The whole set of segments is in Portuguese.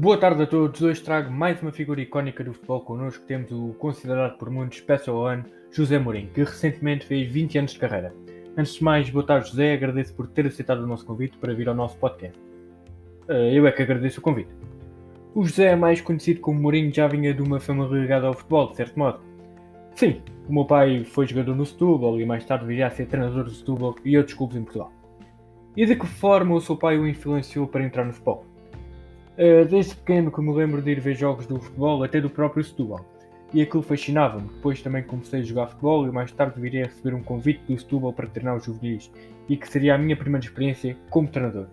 Boa tarde a todos, hoje trago mais uma figura icónica do futebol connosco. Temos o considerado por muitos Special One, José Mourinho, que recentemente fez 20 anos de carreira. Antes de mais, boa tarde José, agradeço por ter aceitado o nosso convite para vir ao nosso podcast. Eh, eu é que agradeço o convite. O José é mais conhecido como Mourinho, já vinha de uma família ligada ao futebol, de certo modo. Sim, o meu pai foi jogador no Setúbal e mais tarde viria a ser treinador do Setúbal e outros clubes em Portugal. E de que forma o seu pai o influenciou para entrar no futebol? Uh, desde pequeno que me lembro de ir ver jogos do futebol, até do próprio Setúbal. E aquilo fascinava-me. Depois também comecei a jogar futebol e mais tarde viria a receber um convite do Setúbal para treinar os juvenis e que seria a minha primeira experiência como treinador.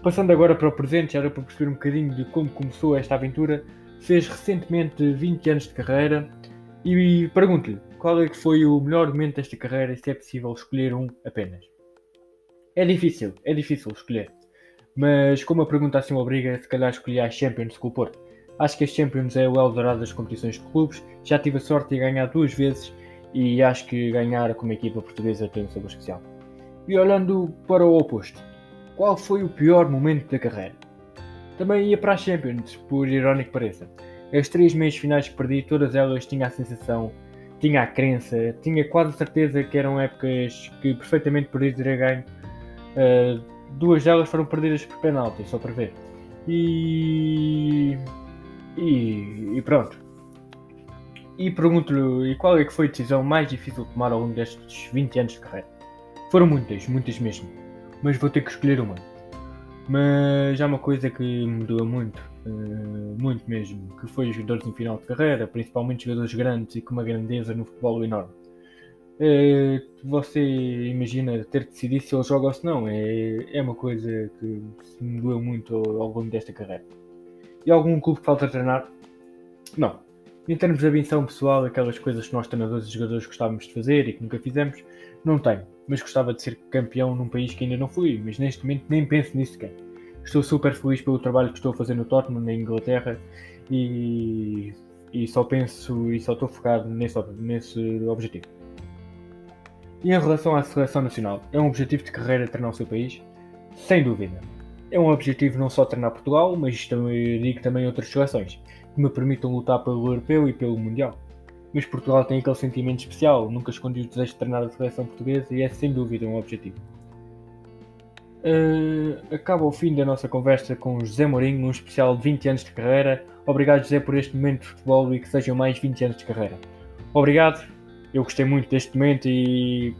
Passando agora para o presente, já deu para perceber um bocadinho de como começou esta aventura. Fez recentemente 20 anos de carreira e pergunto-lhe qual é que foi o melhor momento desta carreira e se é possível escolher um apenas. É difícil, é difícil escolher. Mas como a pergunta assim obriga, se calhar escolhi a Champions com o Porto. Acho que a Champions é o Eldorado das competições de clubes. Já tive a sorte de ganhar duas vezes e acho que ganhar como equipa portuguesa tem um sabor especial. E olhando para o oposto, qual foi o pior momento da carreira? Também ia para a Champions, por irónico que pareça. As três meias finais que perdi, todas elas tinha a sensação, tinha a crença, tinha quase certeza que eram épocas que perfeitamente poderia ganho. Uh, duas delas foram perdidas por penalti, só para ver. E. E, e pronto. E pergunto-lhe qual é que foi a decisão mais difícil de tomar ao longo destes 20 anos de carreira. Foram muitas, muitas mesmo. Mas vou ter que escolher uma. Mas há uma coisa que me doa muito, uh, muito mesmo, que foi os jogadores em final de carreira, principalmente jogadores grandes e com uma grandeza no futebol enorme. Uh, você imagina ter que decidir se ele joga ou se não, é, é uma coisa que me doeu muito ao, ao longo desta carreira. E algum clube que falta treinar? Não. Em termos de ambição pessoal, aquelas coisas que nós treinadores e jogadores gostávamos de fazer e que nunca fizemos, não tenho mas gostava de ser campeão num país que ainda não fui, mas neste momento nem penso nisso sequer. Estou super feliz pelo trabalho que estou a fazer no Tottenham, na Inglaterra, e, e só penso e só estou focado nesse, nesse objetivo. E em relação à seleção nacional, é um objetivo de carreira treinar o seu país? Sem dúvida. É um objetivo não só treinar Portugal, mas também, digo também outras seleções, que me permitam lutar pelo europeu e pelo mundial. Mas Portugal tem aquele sentimento especial, nunca escondi o desejo de treinar a seleção portuguesa e é sem dúvida um objetivo. Uh, acaba o fim da nossa conversa com José Mourinho, num especial de 20 anos de carreira. Obrigado, José, por este momento de futebol e que sejam mais 20 anos de carreira. Obrigado, eu gostei muito deste momento e,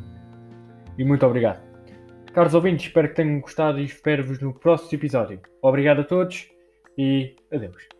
e muito obrigado. Caros ouvintes, espero que tenham gostado e espero-vos no próximo episódio. Obrigado a todos e adeus.